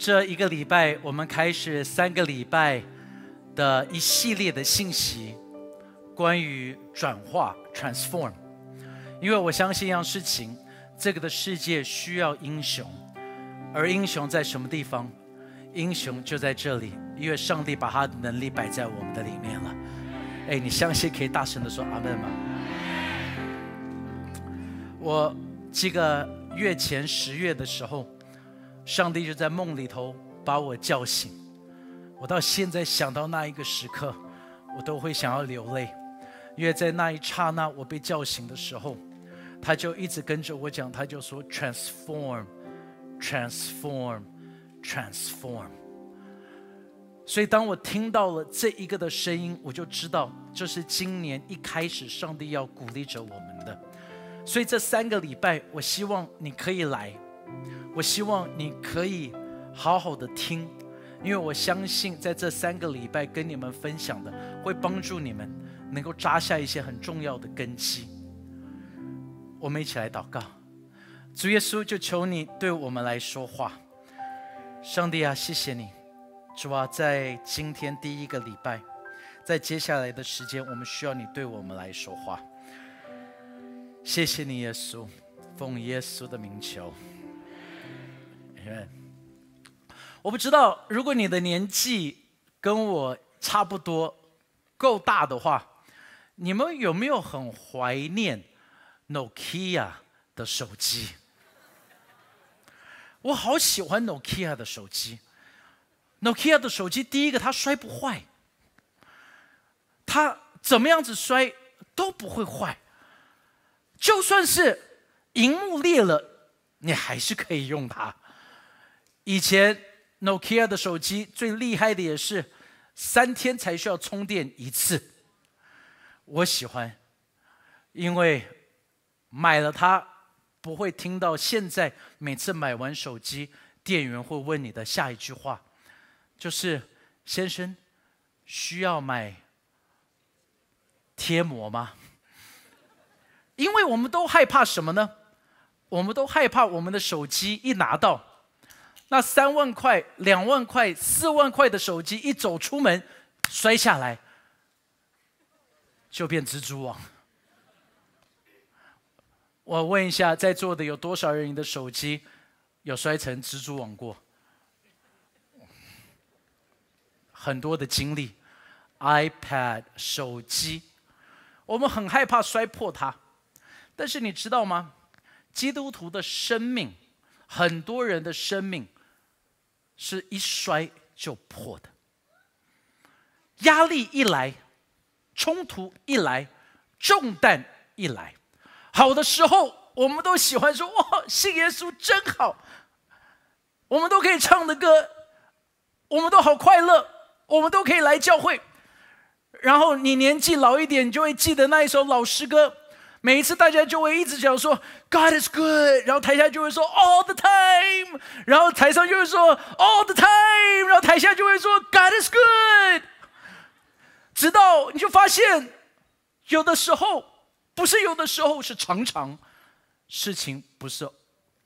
这一个礼拜，我们开始三个礼拜的一系列的信息，关于转化 （transform）。因为我相信一样事情，这个的世界需要英雄，而英雄在什么地方？英雄就在这里，因为上帝把他的能力摆在我们的里面了。哎，你相信可以大声的说阿门吗？我这个月前十月的时候。上帝就在梦里头把我叫醒，我到现在想到那一个时刻，我都会想要流泪，因为在那一刹那我被叫醒的时候，他就一直跟着我讲，他就说 transform，transform，transform。所以当我听到了这一个的声音，我就知道这是今年一开始上帝要鼓励着我们的。所以这三个礼拜，我希望你可以来。我希望你可以好好的听，因为我相信在这三个礼拜跟你们分享的，会帮助你们能够扎下一些很重要的根基。我们一起来祷告，主耶稣，就求你对我们来说话。上帝啊，谢谢你，主啊，在今天第一个礼拜，在接下来的时间，我们需要你对我们来说话。谢谢你，耶稣，奉耶稣的名求。我不知道，如果你的年纪跟我差不多，够大的话，你们有没有很怀念 Nokia 的手机？我好喜欢 Nokia 的手机。Nokia 的手机，第一个它摔不坏，它怎么样子摔都不会坏，就算是荧幕裂了，你还是可以用它。以前 Nokia 的手机最厉害的也是三天才需要充电一次。我喜欢，因为买了它不会听到现在每次买完手机，店员会问你的下一句话，就是先生需要买贴膜吗？因为我们都害怕什么呢？我们都害怕我们的手机一拿到。那三万块、两万块、四万块的手机一走出门，摔下来就变蜘蛛网。我问一下，在座的有多少人的手机有摔成蜘蛛网过？很多的经历，iPad 手机，我们很害怕摔破它。但是你知道吗？基督徒的生命，很多人的生命。是一摔就破的。压力一来，冲突一来，重担一来，好的时候我们都喜欢说：“哇，信耶稣真好。”我们都可以唱的歌，我们都好快乐，我们都可以来教会。然后你年纪老一点，你就会记得那一首老诗歌。每一次大家就会一直讲说 God is good，然后台下就会说 All the time，然后台上就会说 All the time，然后台下就会说 God is good，直到你就发现，有的时候不是有的时候是常常，事情不是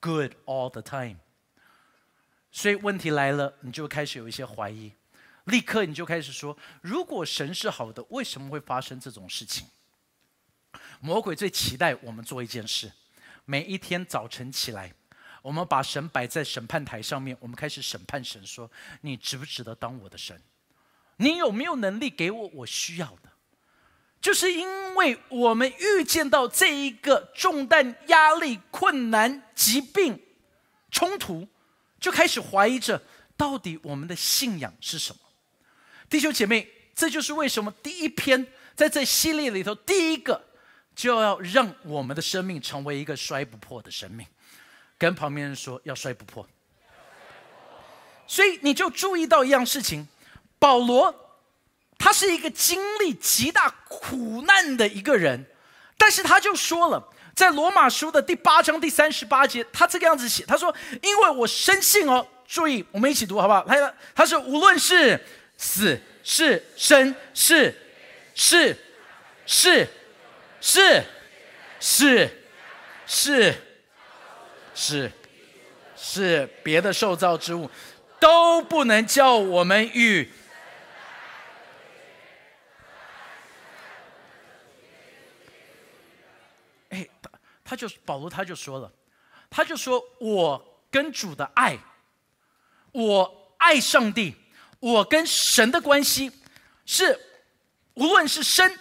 good all the time，所以问题来了，你就开始有一些怀疑，立刻你就开始说，如果神是好的，为什么会发生这种事情？魔鬼最期待我们做一件事：每一天早晨起来，我们把神摆在审判台上面，我们开始审判神，说：“你值不值得当我的神？你有没有能力给我我需要的？”就是因为我们预见到这一个重担、压力、困难、疾病、冲突，就开始怀疑着到底我们的信仰是什么。弟兄姐妹，这就是为什么第一篇在这系列里头第一个。就要让我们的生命成为一个摔不破的生命，跟旁边人说要摔不破。所以你就注意到一样事情，保罗他是一个经历极大苦难的一个人，但是他就说了，在罗马书的第八章第三十八节，他这个样子写，他说：“因为我深信哦，注意，我们一起读好不好？他他说，无论是死是生是是是。”是，是，是，是，是别的受造之物，都不能叫我们与。哎，他他就保罗他就说了，他就说我跟主的爱，我爱上帝，我跟神的关系是无论是生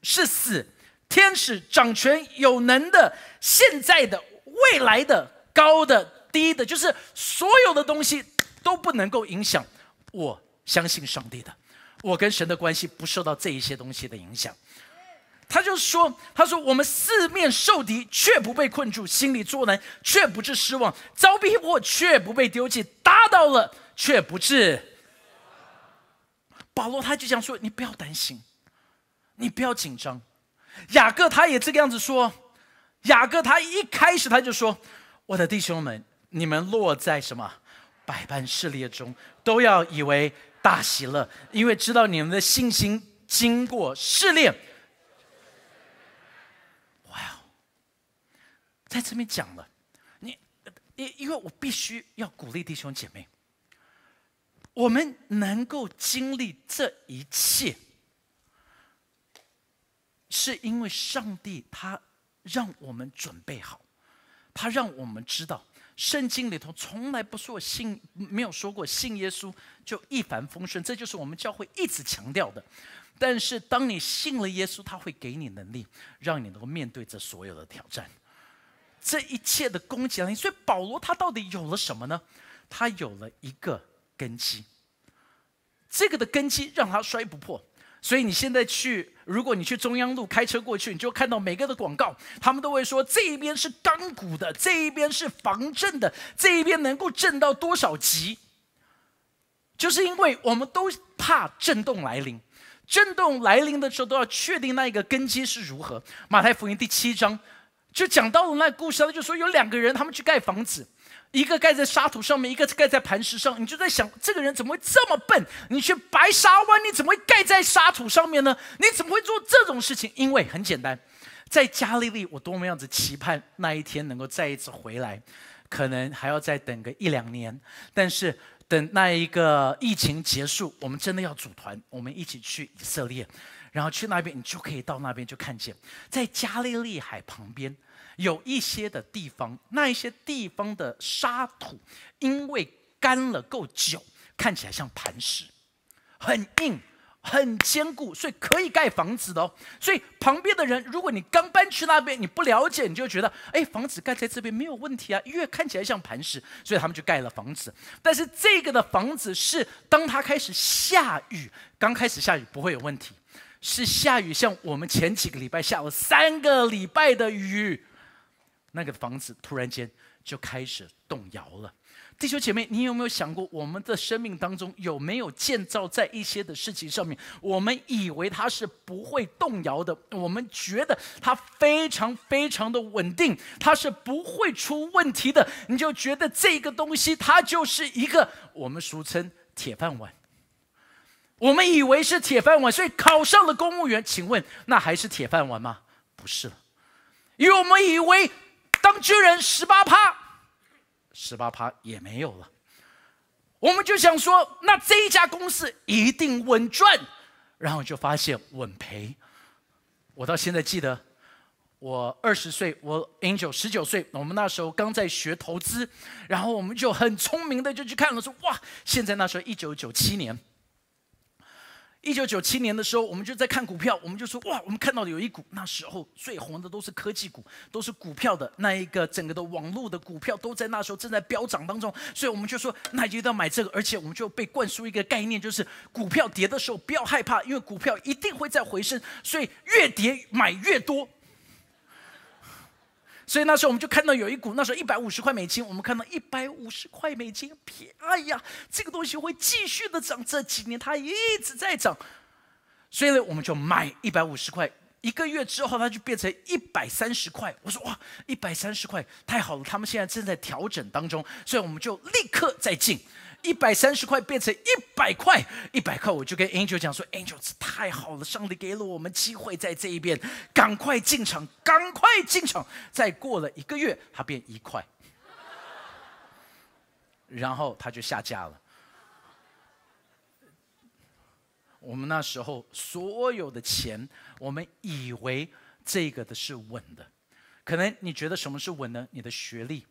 是死，天使掌权有能的，现在的未来的高的低的，就是所有的东西都不能够影响我相信上帝的，我跟神的关系不受到这一些东西的影响。他就说：“他说我们四面受敌，却不被困住；心里作难，却不致失望；遭逼迫，却不被丢弃；打倒了，却不致。”保罗他就这样说：“你不要担心，你不要紧张。”雅各他也这个样子说。雅各他一开始他就说：“我的弟兄们，你们落在什么百般试炼中，都要以为大喜乐，因为知道你们的信心经过试炼。”哇哦在这边讲了，你因因为我必须要鼓励弟兄姐妹，我们能够经历这一切，是因为上帝他让我们准备好，他让我们知道，圣经里头从来不说信，没有说过信耶稣就一帆风顺，这就是我们教会一直强调的。但是当你信了耶稣，他会给你能力，让你能够面对这所有的挑战。这一切的攻击，所以保罗他到底有了什么呢？他有了一个根基，这个的根基让他摔不破。所以你现在去，如果你去中央路开车过去，你就看到每个的广告，他们都会说这一边是钢骨的，这一边是防震的，这一边能够震到多少级？就是因为我们都怕震动来临，震动来临的时候都要确定那一个根基是如何。马太福音第七章。就讲到了那故事，他就说有两个人，他们去盖房子，一个盖在沙土上面，一个盖在磐石上。你就在想，这个人怎么会这么笨？你去白沙湾，你怎么会盖在沙土上面呢？你怎么会做这种事情？因为很简单，在加利利，我多么样子期盼那一天能够再一次回来，可能还要再等个一两年。但是等那一个疫情结束，我们真的要组团，我们一起去以色列，然后去那边，你就可以到那边就看见，在加利利海旁边。有一些的地方，那一些地方的沙土，因为干了够久，看起来像磐石，很硬、很坚固，所以可以盖房子的哦。所以旁边的人，如果你刚搬去那边，你不了解，你就觉得，哎，房子盖在这边没有问题啊，因为看起来像磐石，所以他们就盖了房子。但是这个的房子是，当它开始下雨，刚开始下雨不会有问题，是下雨，像我们前几个礼拜下了三个礼拜的雨。那个房子突然间就开始动摇了，弟兄姐妹，你有没有想过，我们的生命当中有没有建造在一些的事情上面？我们以为它是不会动摇的，我们觉得它非常非常的稳定，它是不会出问题的，你就觉得这个东西它就是一个我们俗称铁饭碗。我们以为是铁饭碗，所以考上了公务员，请问那还是铁饭碗吗？不是了，因为我们以为。当巨人十八趴，十八趴也没有了。我们就想说，那这一家公司一定稳赚，然后就发现稳赔。我到现在记得，我二十岁，我 Angel 十九岁，我们那时候刚在学投资，然后我们就很聪明的就去看了，说哇，现在那时候一九九七年。一九九七年的时候，我们就在看股票，我们就说哇，我们看到有一股那时候最红的都是科技股，都是股票的那一个整个的网络的股票都在那时候正在飙涨当中，所以我们就说那一定要买这个，而且我们就被灌输一个概念，就是股票跌的时候不要害怕，因为股票一定会再回升，所以越跌买越多。所以那时候我们就看到有一股，那时候一百五十块美金，我们看到一百五十块美金，便宜呀，这个东西会继续的涨，这几年它一直在涨，所以呢，我们就买一百五十块，一个月之后它就变成一百三十块。我说哇，一百三十块太好了，他们现在正在调整当中，所以我们就立刻再进。一百三十块变成一百块，一百块我就跟 Angel 讲说，Angel 这太好了，上帝给了我们机会在这一边，赶快进场，赶快进场。再过了一个月，它变一块，然后它就下架了。我们那时候所有的钱，我们以为这个的是稳的，可能你觉得什么是稳呢？你的学历。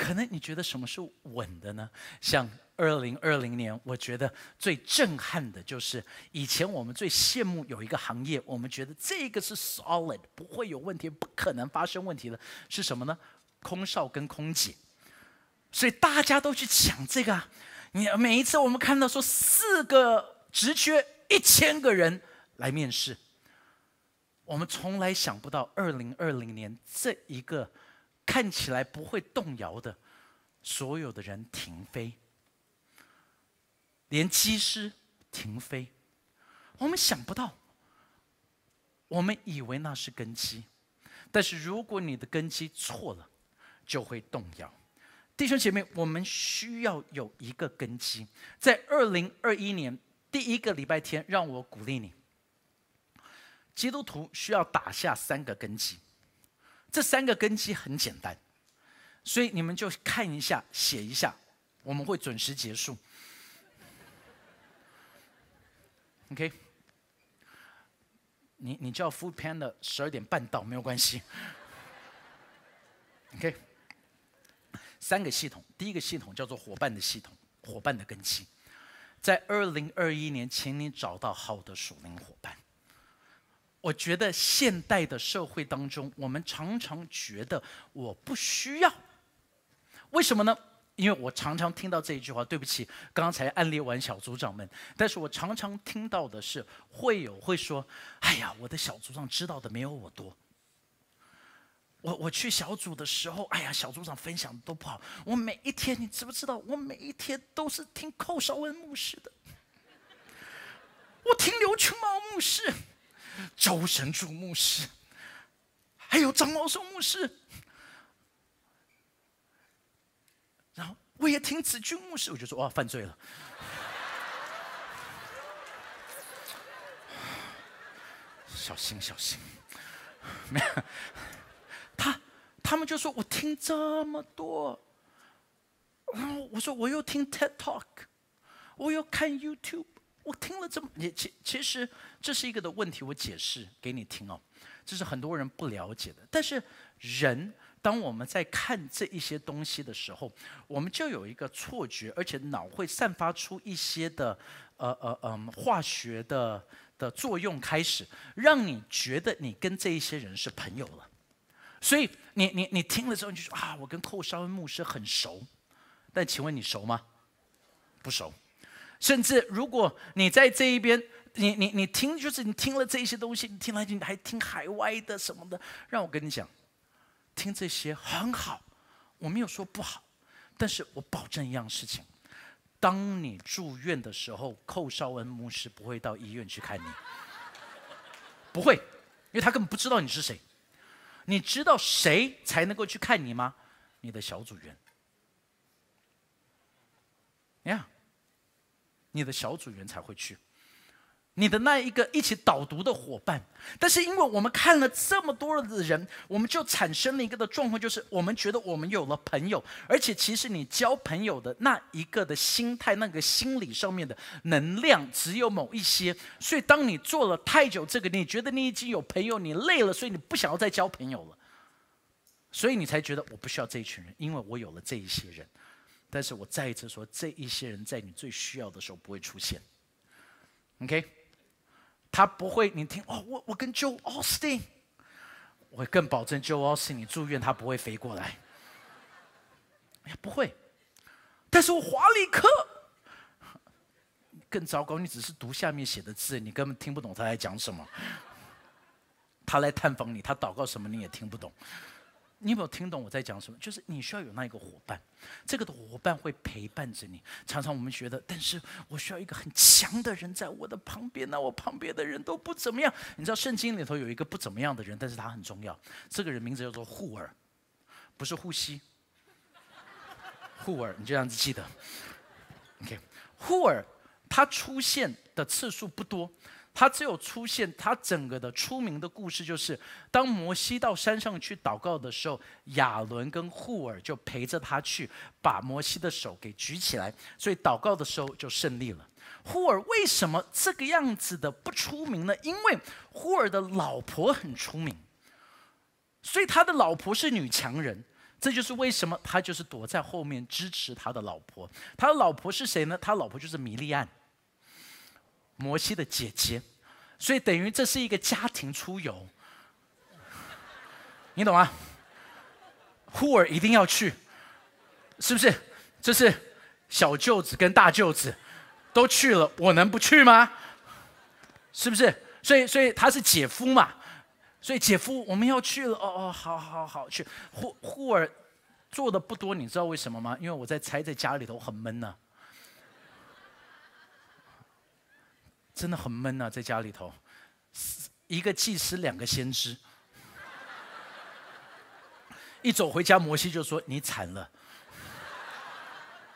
可能你觉得什么是稳的呢？像二零二零年，我觉得最震撼的就是以前我们最羡慕有一个行业，我们觉得这个是 solid，不会有问题，不可能发生问题的，是什么呢？空少跟空姐。所以大家都去抢这个啊。你每一次我们看到说四个职缺一千个人来面试，我们从来想不到二零二零年这一个。看起来不会动摇的，所有的人停飞，连机师停飞。我们想不到，我们以为那是根基，但是如果你的根基错了，就会动摇。弟兄姐妹，我们需要有一个根基。在二零二一年第一个礼拜天，让我鼓励你，基督徒需要打下三个根基。这三个根基很简单，所以你们就看一下，写一下，我们会准时结束。OK，你你叫 Food Panda 十二点半到没有关系。OK，三个系统，第一个系统叫做伙伴的系统，伙伴的根基，在二零二一年，请你找到好的属灵伙伴。我觉得现代的社会当中，我们常常觉得我不需要，为什么呢？因为我常常听到这一句话。对不起，刚才暗列完小组长们，但是我常常听到的是，会有会说：“哎呀，我的小组长知道的没有我多。”我我去小组的时候，哎呀，小组长分享的都不好。我每一天，你知不知道？我每一天都是听寇绍恩牧师的，我听刘群茂牧师。周神柱牧师，还有张老松牧师，然后我也听子君牧师，我就说哇，犯罪了，小心小心，没有，他他们就说我听这么多，然后我说我又听 TED Talk，我又看 YouTube。我听了这么，也其其实这是一个的问题，我解释给你听哦。这是很多人不了解的。但是人，当我们在看这一些东西的时候，我们就有一个错觉，而且脑会散发出一些的呃呃嗯化学的的作用，开始让你觉得你跟这一些人是朋友了。所以你你你听了之后，你就说啊，我跟寇绍恩牧师很熟。但请问你熟吗？不熟。甚至如果你在这一边，你你你听，就是你听了这些东西，你听了你还听海外的什么的，让我跟你讲，听这些很好，我没有说不好，但是我保证一样事情，当你住院的时候，寇绍恩牧师不会到医院去看你，不会，因为他根本不知道你是谁，你知道谁才能够去看你吗？你的小组员，呀。你的小组员才会去，你的那一个一起导读的伙伴。但是因为我们看了这么多的人，我们就产生了一个的状况，就是我们觉得我们有了朋友，而且其实你交朋友的那一个的心态、那个心理上面的能量只有某一些。所以当你做了太久这个，你觉得你已经有朋友，你累了，所以你不想要再交朋友了，所以你才觉得我不需要这一群人，因为我有了这一些人。但是我再一次说，这一些人在你最需要的时候不会出现。OK，他不会，你听哦，我我跟 Joe Austin，我更保证 Joe Austin 你住院他不会飞过来。哎，不会。但是我华丽克更糟糕，你只是读下面写的字，你根本听不懂他在讲什么。他来探访你，他祷告什么你也听不懂。你有没有听懂我在讲什么？就是你需要有那一个伙伴，这个的伙伴会陪伴着你。常常我们觉得，但是我需要一个很强的人在我的旁边，那我旁边的人都不怎么样。你知道圣经里头有一个不怎么样的人，但是他很重要。这个人名字叫做护尔，不是护膝。护尔，你就这样子记得。OK，护尔他出现的次数不多。他只有出现，他整个的出名的故事就是，当摩西到山上去祷告的时候，亚伦跟户尔就陪着他去，把摩西的手给举起来，所以祷告的时候就胜利了。忽尔为什么这个样子的不出名呢？因为忽尔的老婆很出名，所以他的老婆是女强人。这就是为什么他就是躲在后面支持他的老婆。他的老婆是谁呢？他老婆就是米利安，摩西的姐姐。所以等于这是一个家庭出游，你懂吗？忽尔一定要去，是不是？这是小舅子跟大舅子都去了，我能不去吗？是不是？所以，所以他是姐夫嘛。所以姐夫，我们要去了。哦哦，好好好，去。忽忽尔做的不多，你知道为什么吗？因为我在猜，在家里头很闷呢，真的很闷呐，在家里头，一个祭司，两个先知，一走回家，摩西就说：“你惨了。”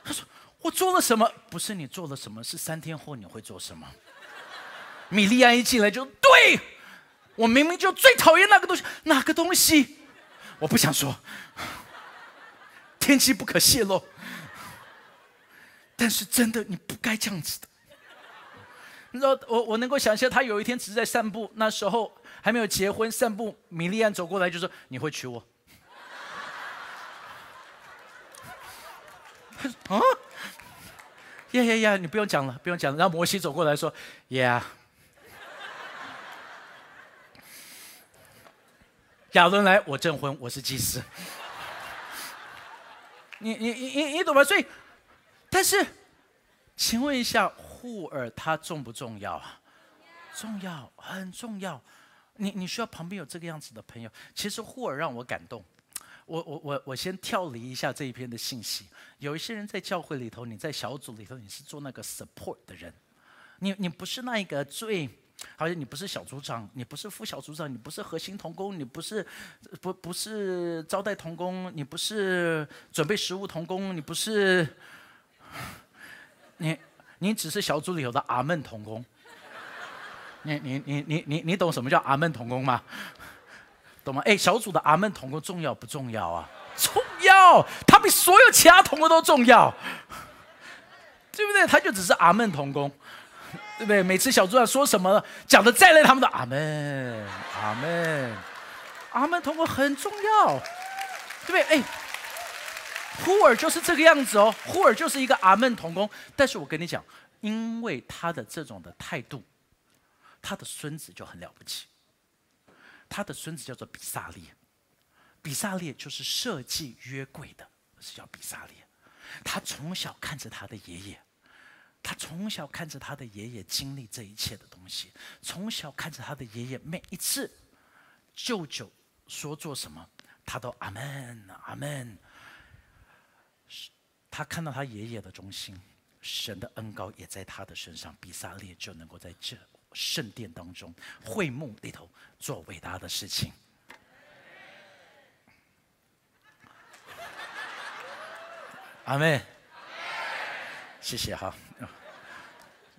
他说：“我做了什么？不是你做了什么，是三天后你会做什么？”米利安一进来就对。我明明就最讨厌那个东西，哪个东西？我不想说，天机不可泄露。但是真的，你不该这样子的。你知道，我我能够想象，他有一天只是在散步，那时候还没有结婚，散步，米利安走过来就说：“你会娶我？”啊？呀呀呀！你不用讲了，不用讲了。然后摩西走过来说：“Yeah。”亚伦来，我证婚，我是祭司。你你你你你懂吗？所以，但是，请问一下，护耳它重不重要？重要，很重要。你你需要旁边有这个样子的朋友。其实护耳让我感动。我我我我先跳离一下这一篇的信息。有一些人在教会里头，你在小组里头，你是做那个 support 的人，你你不是那一个最。好像你不是小组长，你不是副小组长，你不是核心童工，你不是不不是招待童工，你不是准备食物童工，你不是你你只是小组里头的阿门童工。你你你你你你懂什么叫阿门童工吗？懂吗？哎，小组的阿门童工重要不重要啊？重要，他比所有其他童工都重要，对不对？他就只是阿门童工。对不对？每次小组长说什么，讲的再累，他们都阿门，阿门，阿门。童工很重要，对不对？哎，呼尔就是这个样子哦，呼尔就是一个阿门童工。但是我跟你讲，因为他的这种的态度，他的孙子就很了不起。他的孙子叫做比萨列，比萨列就是设计约柜的，是叫比萨列。他从小看着他的爷爷。他从小看着他的爷爷经历这一切的东西，从小看着他的爷爷每一次舅舅说做什么，他都阿门阿门。他看到他爷爷的忠心，神的恩高也在他的身上，比萨列就能够在这圣殿当中会幕里头做伟大的事情。阿门，谢谢哈。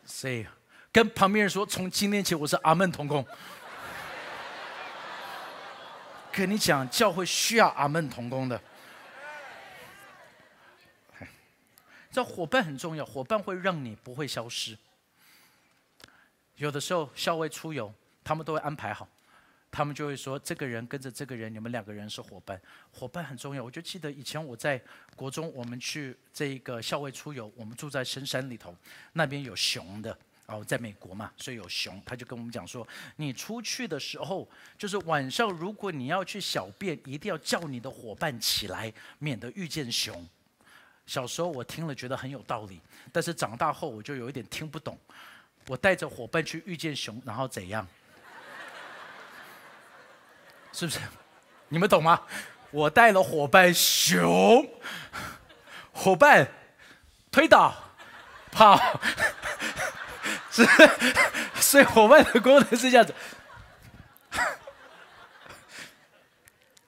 所以，跟旁边人说，从今天起我是阿门同工。跟你讲，教会需要阿门同工的。这伙伴很重要，伙伴会让你不会消失。有的时候校外出游，他们都会安排好，他们就会说，这个人跟着这个人，你们两个人是伙伴。伙伴很重要，我就记得以前我在国中，我们去这个校外出游，我们住在深山里头，那边有熊的哦，在美国嘛，所以有熊。他就跟我们讲说，你出去的时候，就是晚上，如果你要去小便，一定要叫你的伙伴起来，免得遇见熊。小时候我听了觉得很有道理，但是长大后我就有一点听不懂。我带着伙伴去遇见熊，然后怎样？是不是？你们懂吗？我带了伙伴熊，伙伴推倒跑，是，所以伙伴的功能是这样子。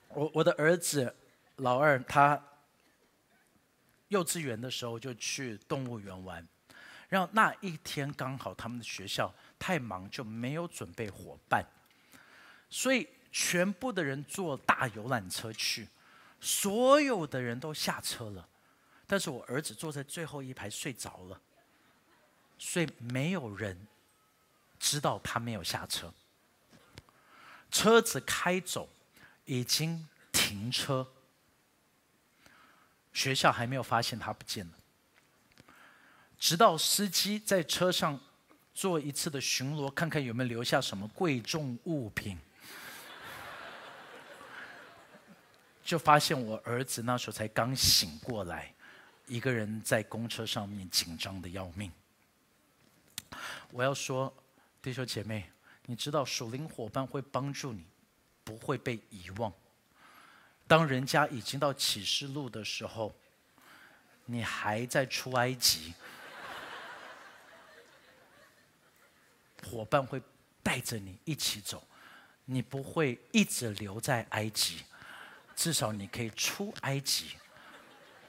我我的儿子老二，他幼稚园的时候就去动物园玩，然后那一天刚好他们的学校太忙，就没有准备伙伴，所以。全部的人坐大游览车去，所有的人都下车了，但是我儿子坐在最后一排睡着了。所以没有人知道他没有下车。车子开走，已经停车，学校还没有发现他不见了。直到司机在车上做一次的巡逻，看看有没有留下什么贵重物品，就发现我儿子那时候才刚醒过来，一个人在公车上面紧张的要命。我要说，弟兄姐妹。你知道属灵伙伴会帮助你，不会被遗忘。当人家已经到启示录的时候，你还在出埃及，伙伴会带着你一起走，你不会一直留在埃及，至少你可以出埃及，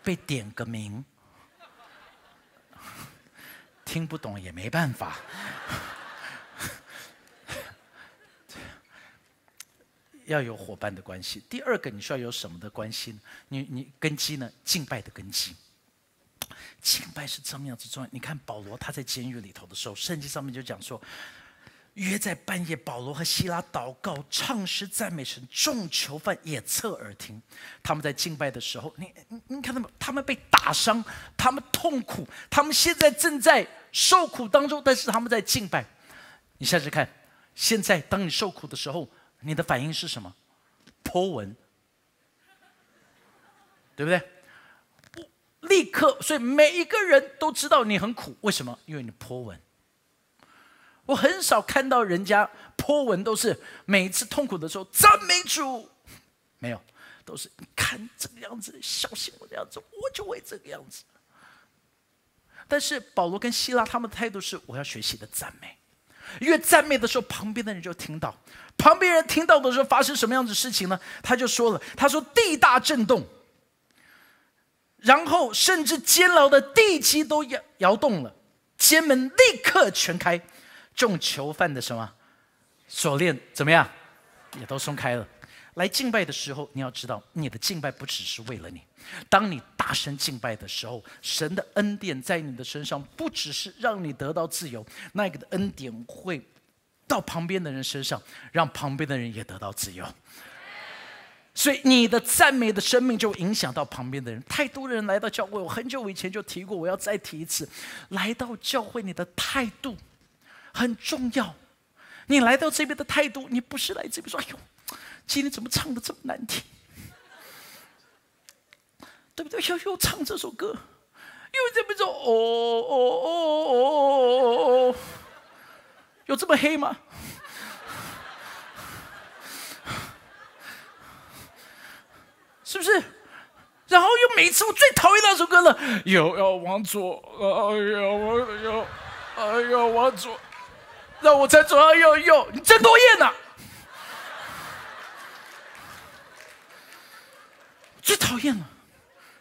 被点个名。听不懂也没办法。要有伙伴的关系。第二个，你需要有什么的关系呢？你你根基呢？敬拜的根基。敬拜是这么样子重要。你看保罗他在监狱里头的时候，圣经上面就讲说，约在半夜，保罗和希拉祷告、唱诗、赞美神，众囚犯也侧耳听。他们在敬拜的时候，你你你看他们，他们被打伤，他们痛苦，他们现在正在受苦当中，但是他们在敬拜。你下去看，现在当你受苦的时候。你的反应是什么？泼文，对不对？立刻，所以每一个人都知道你很苦。为什么？因为你泼文。我很少看到人家泼文，都是每一次痛苦的时候赞美主，没有，都是你看这个样子，小心我的样子，我就会这个样子。但是保罗跟希拉他们的态度是：我要学习的赞美。越赞美的时候，旁边的人就听到。旁边人听到的时候，发生什么样子事情呢？他就说了：“他说地大震动，然后甚至监牢的地基都摇摇动了，监门立刻全开，众囚犯的什么锁链怎么样，也都松开了。”来敬拜的时候，你要知道，你的敬拜不只是为了你。当你大声敬拜的时候，神的恩典在你的身上，不只是让你得到自由，那个的恩典会到旁边的人身上，让旁边的人也得到自由。所以你的赞美的生命就影响到旁边的人。太多人来到教会，我很久以前就提过，我要再提一次：来到教会，你的态度很重要。你来到这边的态度，你不是来这边说“哎呦”。今天怎么唱的这么难听？对不对？又又唱这首歌，又这么说哦哦哦哦哦哦，有这么黑吗？是不是？然后又每次我最讨厌那首歌了，又要往左，哎呀，我要，哎呀，往左，让我再左，哎呦呦，你真多厌呐！变了，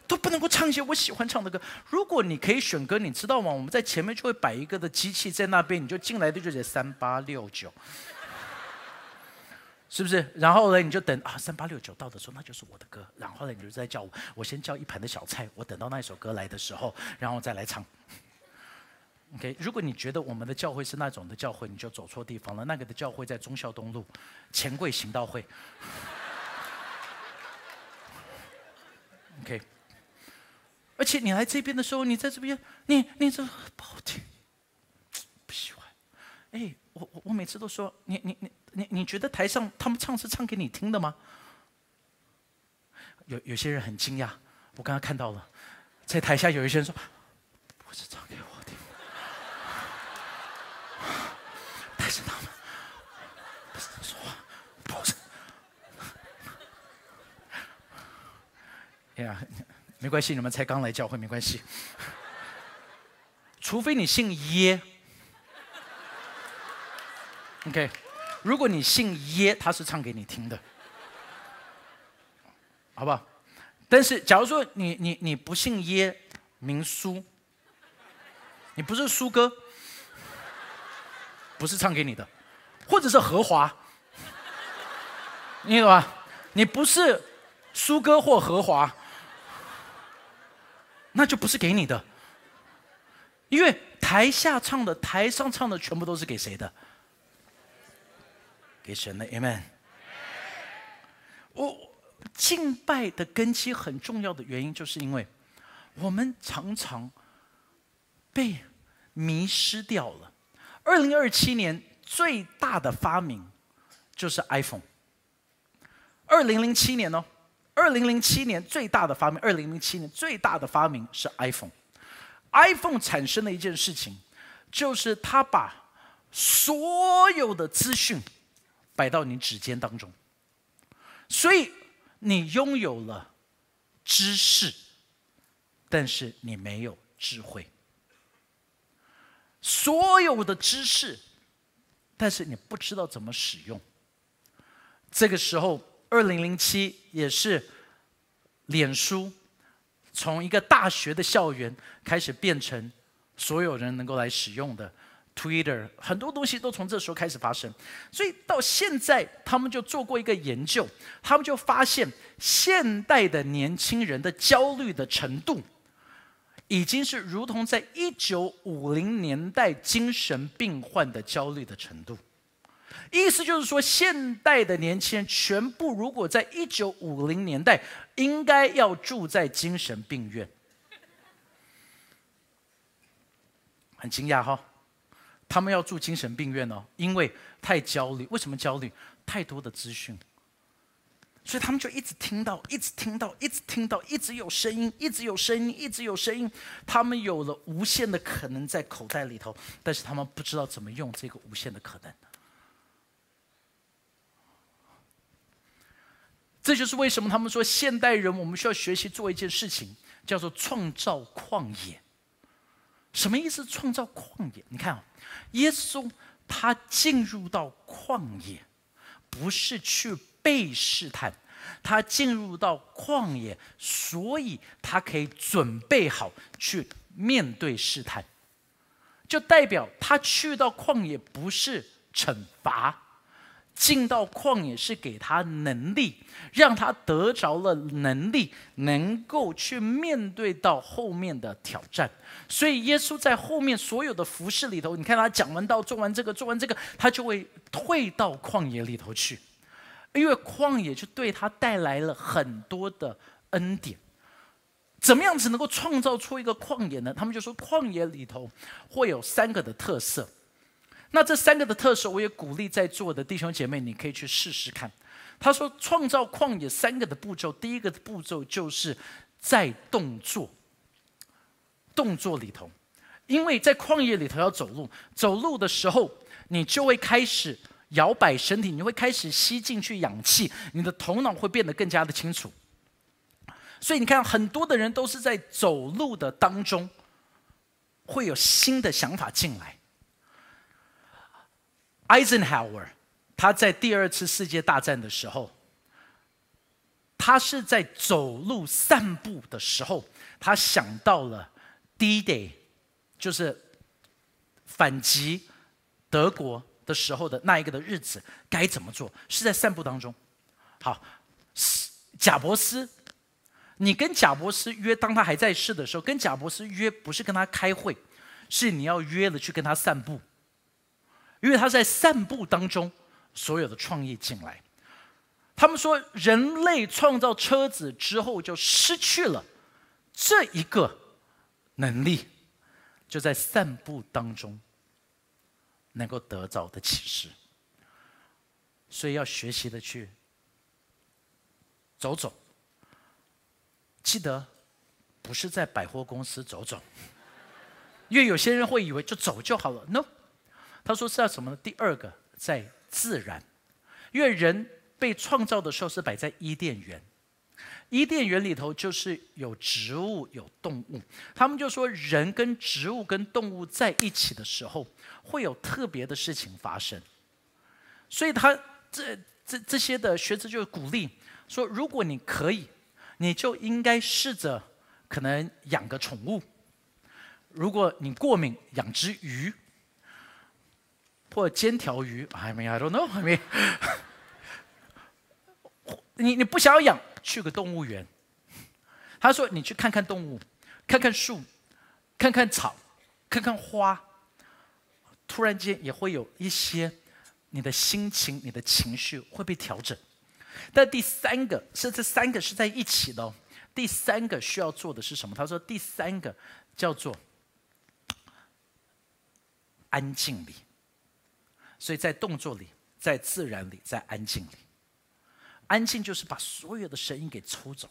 都不能够唱一些我喜欢唱的歌。如果你可以选歌，你知道吗？我们在前面就会摆一个的机器在那边，你就进来的就是三八六九，是不是？然后呢，你就等啊，三八六九到的时候，那就是我的歌。然后呢，你就再叫我，我先叫一盘的小菜。我等到那一首歌来的时候，然后再来唱。OK，如果你觉得我们的教会是那种的教会，你就走错地方了。那个的教会在忠孝东路钱柜行道会。OK，而且你来这边的时候，你在这边，你你这不好听，不喜欢。哎，我我我每次都说，你你你你你觉得台上他们唱是唱给你听的吗？有有些人很惊讶，我刚刚看到了，在台下有一些人说，不是唱给我听，但是他们。哎呀，没关系，你们才刚来教会，没关系。除非你姓耶，OK。如果你姓耶，他是唱给你听的，好不好？但是，假如说你你你不姓耶，名苏，你不是苏哥，不是唱给你的，或者是何华，你懂吧？你不是苏哥或何华。那就不是给你的，因为台下唱的、台上唱的，全部都是给谁的？给神的，Amen。我敬拜的根基很重要的原因，就是因为我们常常被迷失掉了。二零二七年最大的发明就是 iPhone。二零零七年哦，二零零七年最大的发明，二零零七年最大的发明是 iPhone。iPhone 产生的一件事情，就是它把所有的资讯摆到你指尖当中，所以你拥有了知识，但是你没有智慧。所有的知识，但是你不知道怎么使用。这个时候，二零零七也是脸书。从一个大学的校园开始，变成所有人能够来使用的 Twitter，很多东西都从这时候开始发生。所以到现在，他们就做过一个研究，他们就发现现代的年轻人的焦虑的程度，已经是如同在一九五零年代精神病患的焦虑的程度。意思就是说，现代的年轻人全部如果在一九五零年代，应该要住在精神病院。很惊讶哈，他们要住精神病院哦，因为太焦虑。为什么焦虑？太多的资讯，所以他们就一直听到，一直听到，一直听到，一直有声音，一直有声音，一直有声音。他们有了无限的可能在口袋里头，但是他们不知道怎么用这个无限的可能。这就是为什么他们说现代人我们需要学习做一件事情，叫做创造旷野。什么意思？创造旷野？你看啊，耶稣他进入到旷野，不是去被试探，他进入到旷野，所以他可以准备好去面对试探，就代表他去到旷野不是惩罚。进到旷野是给他能力，让他得着了能力，能够去面对到后面的挑战。所以耶稣在后面所有的服饰里头，你看他讲完道，做完这个，做完这个，他就会退到旷野里头去，因为旷野就对他带来了很多的恩典。怎么样子能够创造出一个旷野呢？他们就说旷野里头会有三个的特色。那这三个的特色，我也鼓励在座的弟兄姐妹，你可以去试试看。他说，创造旷野三个的步骤，第一个步骤就是在动作，动作里头，因为在旷野里头要走路，走路的时候，你就会开始摇摆身体，你会开始吸进去氧气，你的头脑会变得更加的清楚。所以你看，很多的人都是在走路的当中，会有新的想法进来。Eisenhower，他在第二次世界大战的时候，他是在走路散步的时候，他想到了 D-Day，就是反击德国的时候的那一个的日子该怎么做，是在散步当中。好，贾伯斯，你跟贾伯斯约，当他还在世的时候，跟贾伯斯约不是跟他开会，是你要约了去跟他散步。因为他在散步当中，所有的创意进来。他们说，人类创造车子之后就失去了这一个能力，就在散步当中能够得到的启示。所以要学习的去走走。记得不是在百货公司走走，因为有些人会以为就走就好了。No。他说是要什么呢？第二个在自然，因为人被创造的时候是摆在伊甸园，伊甸园里头就是有植物有动物。他们就说人跟植物跟动物在一起的时候，会有特别的事情发生。所以他这这这些的学者就鼓励说，如果你可以，你就应该试着可能养个宠物。如果你过敏，养只鱼。或煎条鱼，I mean I don't know. I mean，你你不想养，去个动物园。他说你去看看动物，看看树，看看草，看看花，突然间也会有一些你的心情、你的情绪会被调整。但第三个是这三个是在一起的。哦第三个需要做的是什么？他说第三个叫做安静里。所以在动作里，在自然里，在安静里，安静就是把所有的声音给抽走。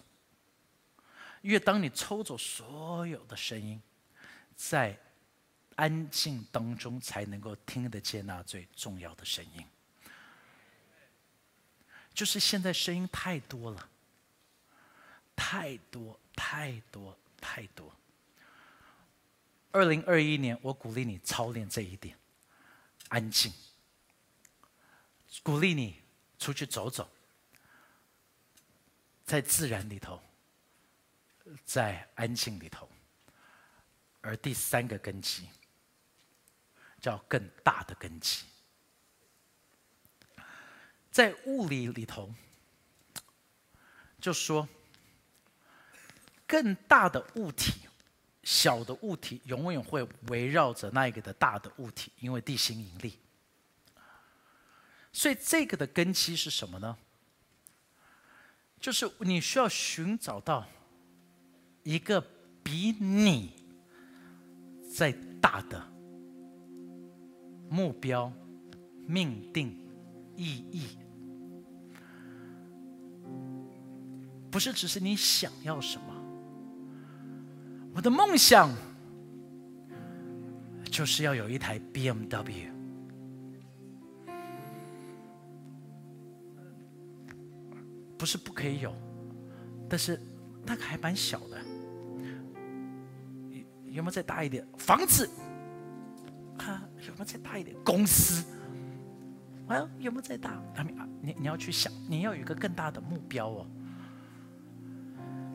因为当你抽走所有的声音，在安静当中才能够听得见那最重要的声音。就是现在声音太多了，太多太多太多。二零二一年，我鼓励你操练这一点，安静。鼓励你出去走走，在自然里头，在安静里头。而第三个根基，叫更大的根基。在物理里头，就说更大的物体，小的物体永远会围绕着那一个的大的物体，因为地心引力。所以这个的根基是什么呢？就是你需要寻找到一个比你再大的目标、命定、意义。不是只是你想要什么，我的梦想就是要有一台 BMW，不是不可以有，但是那个还蛮小的，有没有再大一点？房子啊，有没有再大一点？公司啊，有没有再大？你你要去想，你要有一个更大的目标哦。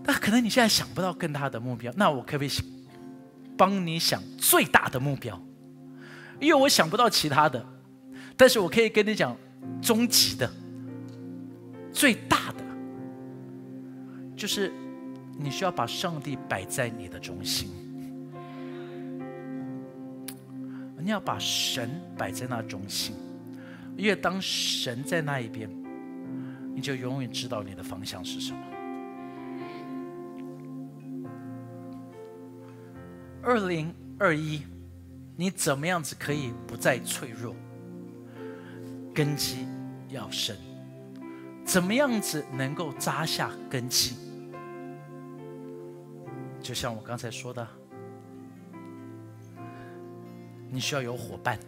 那可能你现在想不到更大的目标，那我可不可以帮你想最大的目标？因为我想不到其他的，但是我可以跟你讲终极的、最大的，就是你需要把上帝摆在你的中心，你要把神摆在那中心，因为当神在那一边，你就永远知道你的方向是什么。二零二一，你怎么样子可以不再脆弱？根基要深，怎么样子能够扎下根基？就像我刚才说的，你需要有伙伴，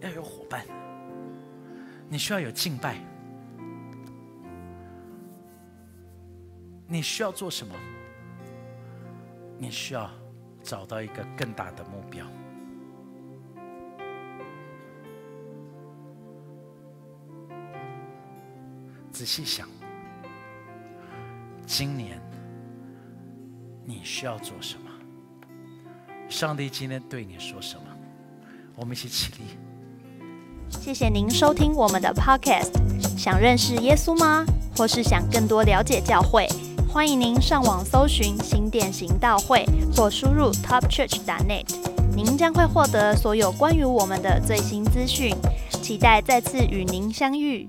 要有伙伴，你需要有敬拜，你需要做什么？你需要找到一个更大的目标。细想，今年你需要做什么？上帝今天对你说什么？我们一起起立。谢谢您收听我们的 Podcast。想认识耶稣吗？或是想更多了解教会？欢迎您上网搜寻新店行道会，或输入 topchurch.net，您将会获得所有关于我们的最新资讯。期待再次与您相遇。